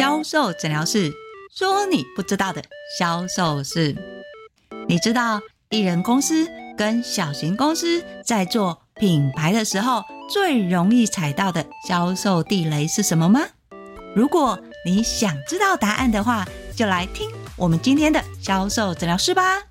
销售诊疗室说你不知道的销售事。你知道艺人公司跟小型公司在做品牌的时候，最容易踩到的销售地雷是什么吗？如果你想知道答案的话，就来听我们今天的销售诊疗室吧。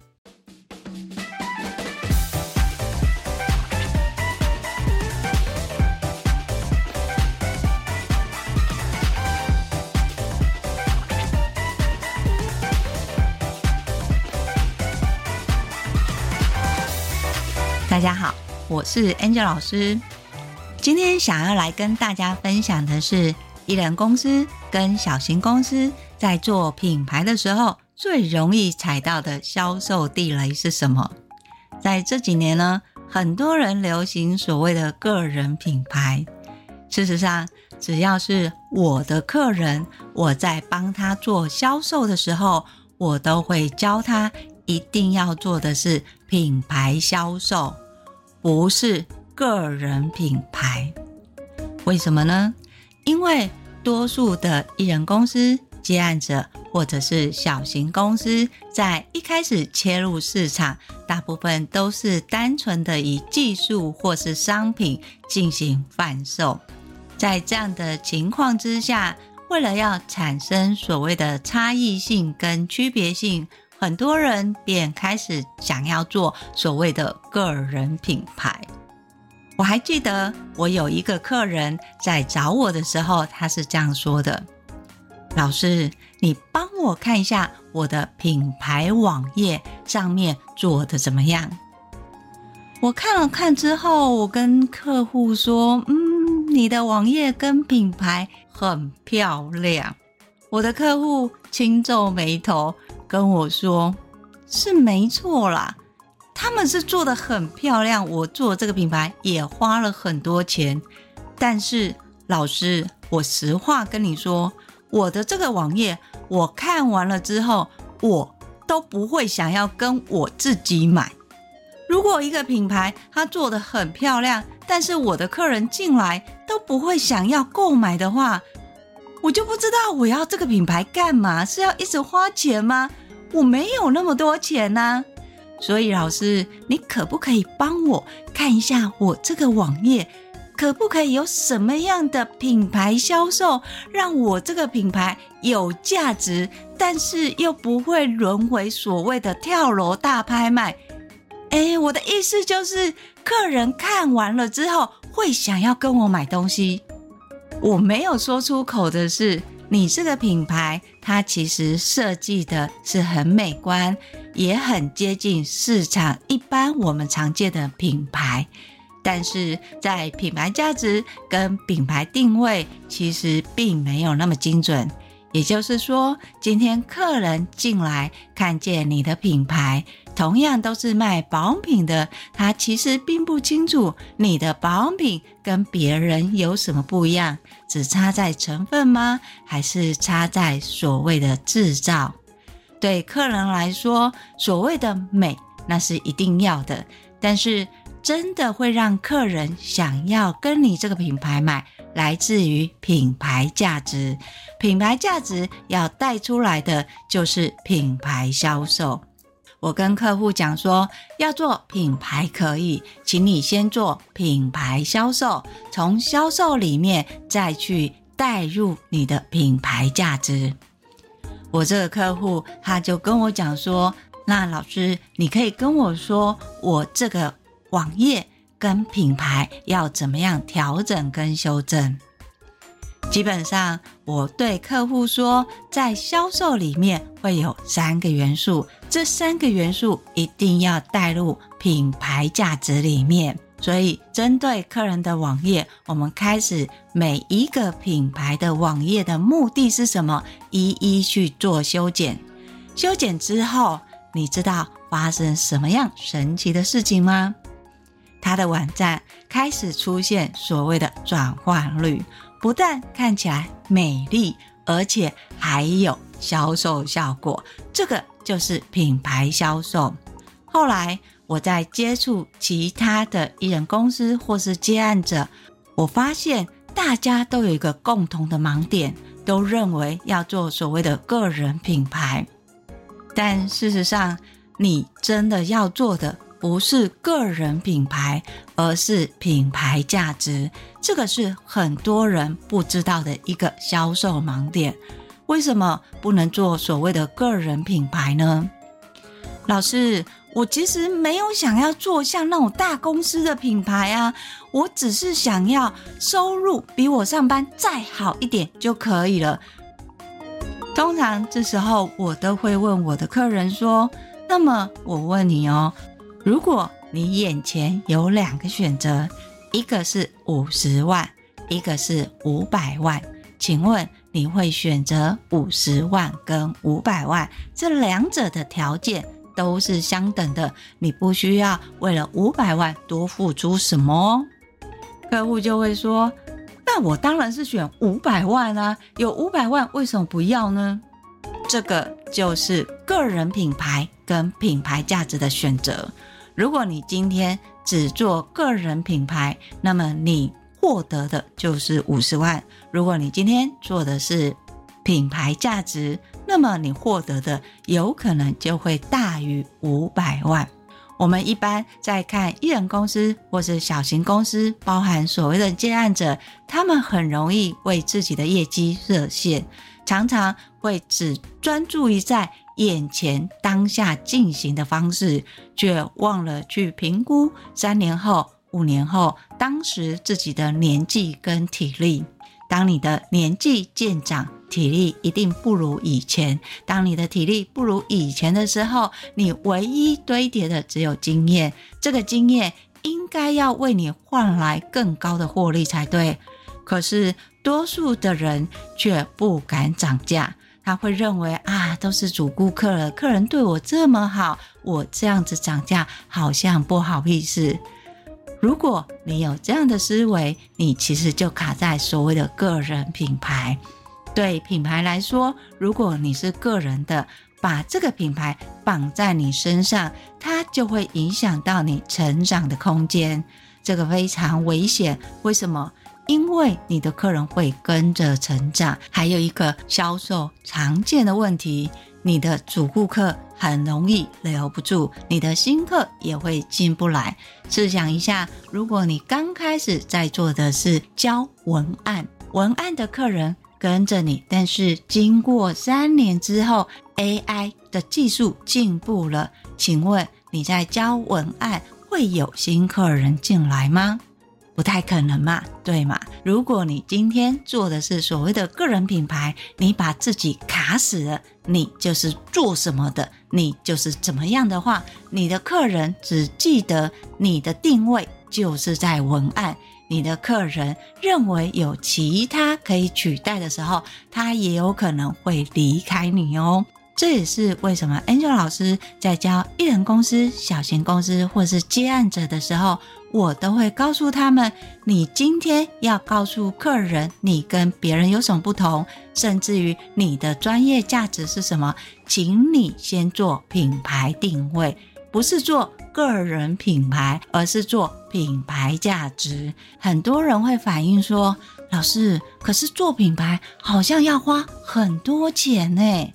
大家好，我是 Angel 老师。今天想要来跟大家分享的是，艺人公司跟小型公司在做品牌的时候，最容易踩到的销售地雷是什么？在这几年呢，很多人流行所谓的个人品牌。事实上，只要是我的客人，我在帮他做销售的时候，我都会教他一定要做的是品牌销售。不是个人品牌，为什么呢？因为多数的艺人公司接案者或者是小型公司，在一开始切入市场，大部分都是单纯的以技术或是商品进行贩售。在这样的情况之下，为了要产生所谓的差异性跟区别性。很多人便开始想要做所谓的个人品牌。我还记得我有一个客人在找我的时候，他是这样说的：“老师，你帮我看一下我的品牌网页上面做的怎么样？”我看了看之后，我跟客户说：“嗯，你的网页跟品牌很漂亮。”我的客户轻皱眉头。跟我说是没错啦，他们是做得很漂亮，我做这个品牌也花了很多钱。但是老师，我实话跟你说，我的这个网页我看完了之后，我都不会想要跟我自己买。如果一个品牌它做得很漂亮，但是我的客人进来都不会想要购买的话，我就不知道我要这个品牌干嘛？是要一直花钱吗？我没有那么多钱呐，所以老师，你可不可以帮我看一下我这个网页，可不可以有什么样的品牌销售，让我这个品牌有价值，但是又不会沦为所谓的跳楼大拍卖？哎，我的意思就是，客人看完了之后会想要跟我买东西。我没有说出口的是，你这个品牌，它其实设计的是很美观，也很接近市场一般我们常见的品牌，但是在品牌价值跟品牌定位，其实并没有那么精准。也就是说，今天客人进来看见你的品牌，同样都是卖保养品的，他其实并不清楚你的保养品跟别人有什么不一样，只差在成分吗？还是差在所谓的制造？对客人来说，所谓的美那是一定要的，但是真的会让客人想要跟你这个品牌买。来自于品牌价值，品牌价值要带出来的就是品牌销售。我跟客户讲说，要做品牌可以，请你先做品牌销售，从销售里面再去带入你的品牌价值。我这个客户他就跟我讲说，那老师，你可以跟我说，我这个网页。跟品牌要怎么样调整跟修正？基本上，我对客户说，在销售里面会有三个元素，这三个元素一定要带入品牌价值里面。所以，针对客人的网页，我们开始每一个品牌的网页的目的是什么，一一去做修剪。修剪之后，你知道发生什么样神奇的事情吗？他的网站开始出现所谓的转换率，不但看起来美丽，而且还有销售效果。这个就是品牌销售。后来我在接触其他的艺人公司或是接案者，我发现大家都有一个共同的盲点，都认为要做所谓的个人品牌，但事实上，你真的要做的不是个人品牌，而是品牌价值。这个是很多人不知道的一个销售盲点。为什么不能做所谓的个人品牌呢？老师，我其实没有想要做像那种大公司的品牌啊，我只是想要收入比我上班再好一点就可以了。通常这时候我都会问我的客人说：“那么我问你哦，如果你眼前有两个选择，一个是五十万，一个是五百万，请问？”你会选择五十万跟五百万，这两者的条件都是相等的，你不需要为了五百万多付出什么。客户就会说：“那我当然是选五百万啊，有五百万为什么不要呢？”这个就是个人品牌跟品牌价值的选择。如果你今天只做个人品牌，那么你。获得的就是五十万。如果你今天做的是品牌价值，那么你获得的有可能就会大于五百万。我们一般在看一人公司或是小型公司，包含所谓的接案者，他们很容易为自己的业绩设限，常常会只专注于在眼前当下进行的方式，却忘了去评估三年后。五年后，当时自己的年纪跟体力，当你的年纪渐长，体力一定不如以前。当你的体力不如以前的时候，你唯一堆叠的只有经验。这个经验应该要为你换来更高的获利才对。可是多数的人却不敢涨价，他会认为啊，都是主顾客了，客人对我这么好，我这样子涨价好像不好意思。如果你有这样的思维，你其实就卡在所谓的个人品牌。对品牌来说，如果你是个人的，把这个品牌绑在你身上，它就会影响到你成长的空间。这个非常危险。为什么？因为你的客人会跟着成长。还有一个销售常见的问题。你的主顾客很容易留不住，你的新客也会进不来。试想一下，如果你刚开始在做的是教文案，文案的客人跟着你，但是经过三年之后，AI 的技术进步了，请问你在教文案会有新客人进来吗？不太可能嘛，对嘛？如果你今天做的是所谓的个人品牌，你把自己卡死了，你就是做什么的，你就是怎么样的话，你的客人只记得你的定位就是在文案，你的客人认为有其他可以取代的时候，他也有可能会离开你哦。这也是为什么 Angel 老师在教一人公司、小型公司或是接案者的时候，我都会告诉他们：你今天要告诉客人，你跟别人有什么不同，甚至于你的专业价值是什么，请你先做品牌定位，不是做个人品牌，而是做品牌价值。很多人会反映说：老师，可是做品牌好像要花很多钱呢。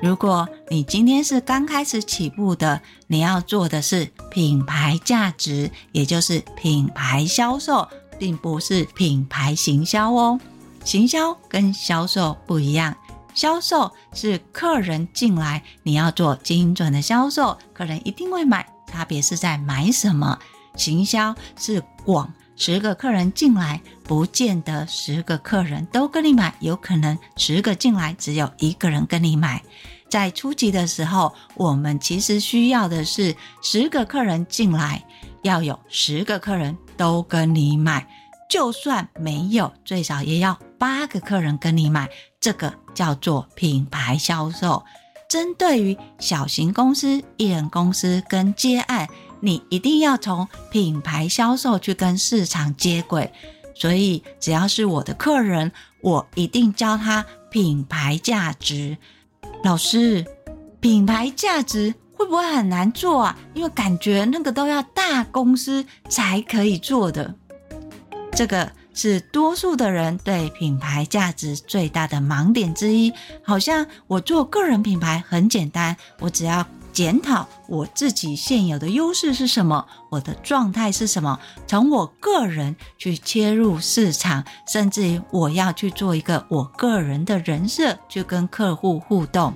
如果你今天是刚开始起步的，你要做的是品牌价值，也就是品牌销售，并不是品牌行销哦。行销跟销售不一样，销售是客人进来，你要做精准的销售，客人一定会买。差别是在买什么？行销是广，十个客人进来，不见得十个客人都跟你买，有可能十个进来只有一个人跟你买。在初级的时候，我们其实需要的是十个客人进来，要有十个客人都跟你买，就算没有，最少也要八个客人跟你买。这个叫做品牌销售。针对于小型公司、一人公司跟接案，你一定要从品牌销售去跟市场接轨。所以，只要是我的客人，我一定教他品牌价值。老师，品牌价值会不会很难做啊？因为感觉那个都要大公司才可以做的。这个是多数的人对品牌价值最大的盲点之一。好像我做个人品牌很简单，我只要检讨我自己现有的优势是什么，我的状态是什么，从我个人去切入市场，甚至于我要去做一个我个人的人设，去跟客户互动。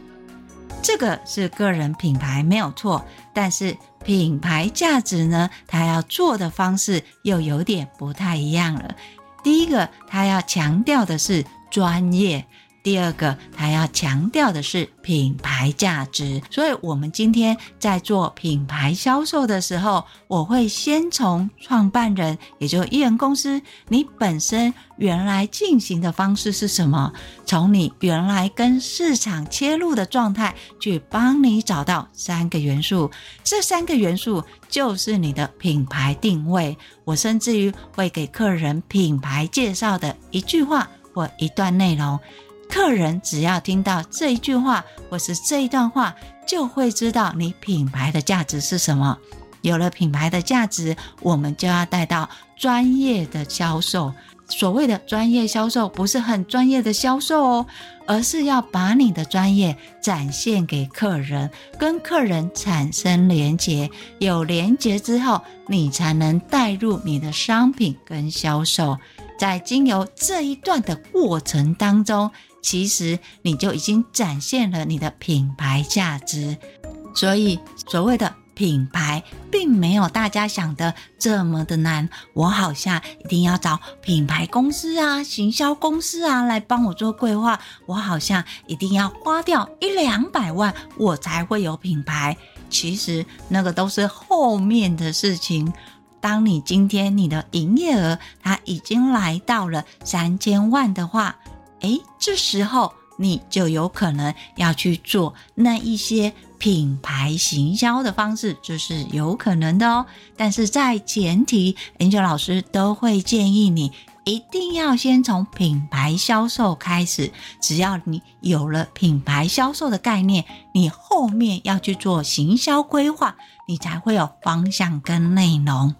这个是个人品牌没有错，但是品牌价值呢，它要做的方式又有点不太一样了。第一个，它要强调的是专业。第二个，他要强调的是品牌价值，所以我们今天在做品牌销售的时候，我会先从创办人，也就艺人公司，你本身原来进行的方式是什么？从你原来跟市场切入的状态，去帮你找到三个元素，这三个元素就是你的品牌定位。我甚至于会给客人品牌介绍的一句话或一段内容。客人只要听到这一句话或是这一段话，就会知道你品牌的价值是什么。有了品牌的价值，我们就要带到专业的销售。所谓的专业销售，不是很专业的销售哦，而是要把你的专业展现给客人，跟客人产生连结。有连结之后，你才能带入你的商品跟销售。在经由这一段的过程当中，其实你就已经展现了你的品牌价值，所以所谓的品牌并没有大家想的这么的难。我好像一定要找品牌公司啊、行销公司啊来帮我做规划，我好像一定要花掉一两百万，我才会有品牌。其实那个都是后面的事情。当你今天你的营业额它已经来到了三千万的话，诶，这时候你就有可能要去做那一些品牌行销的方式，这是有可能的哦。但是在前提，Angel 老师都会建议你一定要先从品牌销售开始。只要你有了品牌销售的概念，你后面要去做行销规划，你才会有方向跟内容。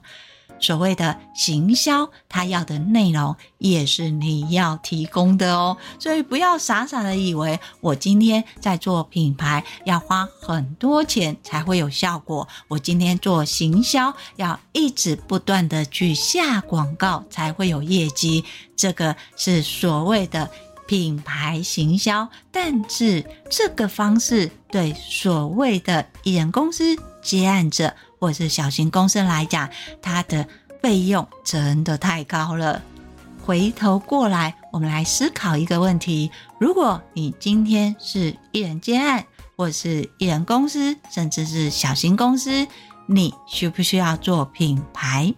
所谓的行销，它要的内容也是你要提供的哦，所以不要傻傻的以为我今天在做品牌要花很多钱才会有效果，我今天做行销要一直不断的去下广告才会有业绩，这个是所谓的品牌行销，但是这个方式对所谓的艺人公司接案者。或是小型公司来讲，它的费用真的太高了。回头过来，我们来思考一个问题：如果你今天是艺人接案，或是艺人公司，甚至是小型公司，你需不需要做品牌？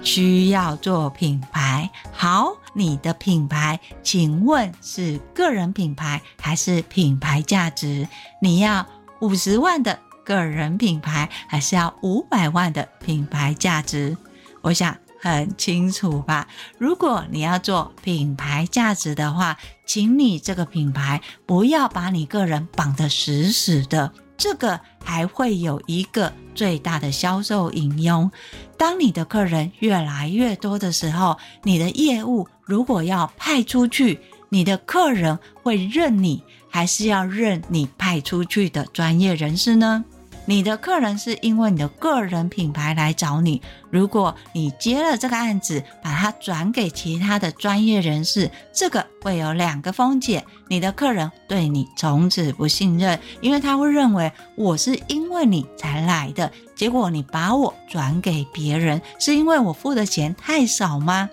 需要做品牌。好，你的品牌，请问是个人品牌还是品牌价值？你要五十万的。个人品牌还是要五百万的品牌价值，我想很清楚吧？如果你要做品牌价值的话，请你这个品牌不要把你个人绑得死死的，这个还会有一个最大的销售隐忧。当你的客人越来越多的时候，你的业务如果要派出去，你的客人会认你，还是要认你派出去的专业人士呢？你的客人是因为你的个人品牌来找你，如果你接了这个案子，把它转给其他的专业人士，这个会有两个风险：你的客人对你从此不信任，因为他会认为我是因为你才来的，结果你把我转给别人，是因为我付的钱太少吗？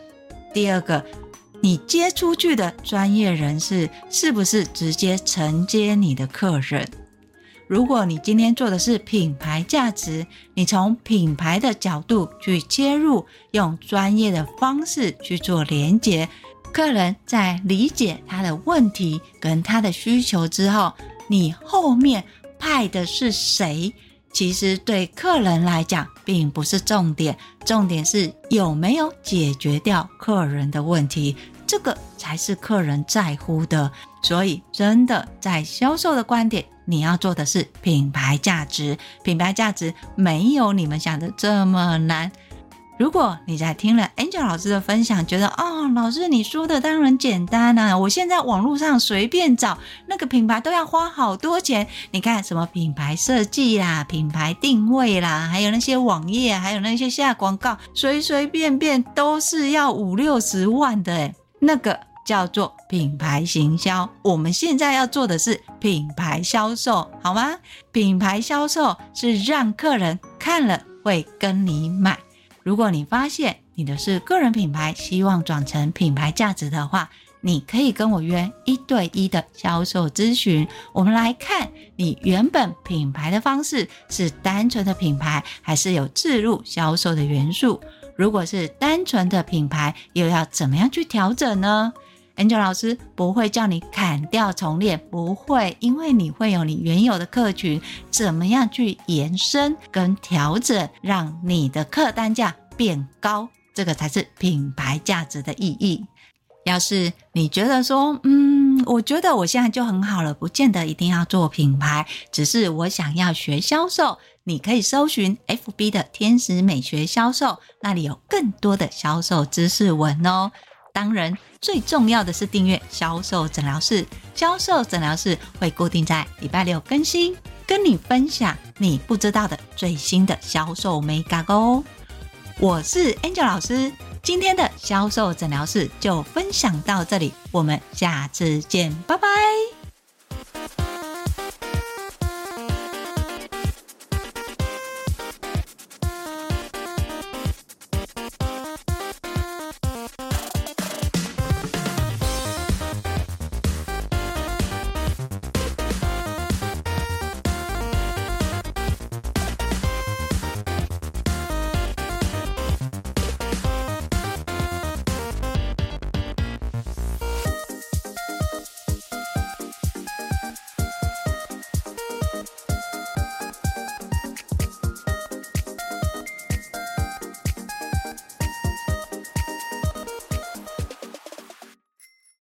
第二个，你接出去的专业人士是不是直接承接你的客人？如果你今天做的是品牌价值，你从品牌的角度去切入，用专业的方式去做连接，客人在理解他的问题跟他的需求之后，你后面派的是谁，其实对客人来讲并不是重点，重点是有没有解决掉客人的问题。这个才是客人在乎的，所以真的在销售的观点，你要做的是品牌价值。品牌价值没有你们想的这么难。如果你在听了 Angel 老师的分享，觉得哦，老师你说的当然简单啊，我现在网络上随便找那个品牌都要花好多钱。你看什么品牌设计啦、品牌定位啦，还有那些网页，还有那些下广告，随随便便都是要五六十万的，那个叫做品牌行销。我们现在要做的是品牌销售，好吗？品牌销售是让客人看了会跟你买。如果你发现你的是个人品牌，希望转成品牌价值的话，你可以跟我约一对一的销售咨询。我们来看你原本品牌的方式是单纯的品牌，还是有置入销售的元素？如果是单纯的品牌，又要怎么样去调整呢？Angel 老师不会叫你砍掉重练，不会，因为你会有你原有的客群，怎么样去延伸跟调整，让你的客单价变高，这个才是品牌价值的意义。要是你觉得说，嗯，我觉得我现在就很好了，不见得一定要做品牌，只是我想要学销售，你可以搜寻 FB 的天使美学销售，那里有更多的销售知识文哦。当然，最重要的是订阅销售诊疗室。销售诊疗室会固定在礼拜六更新，跟你分享你不知道的最新的销售眉角哦。我是 Angel 老师，今天的销售诊疗室就分享到这里，我们下次见，拜拜。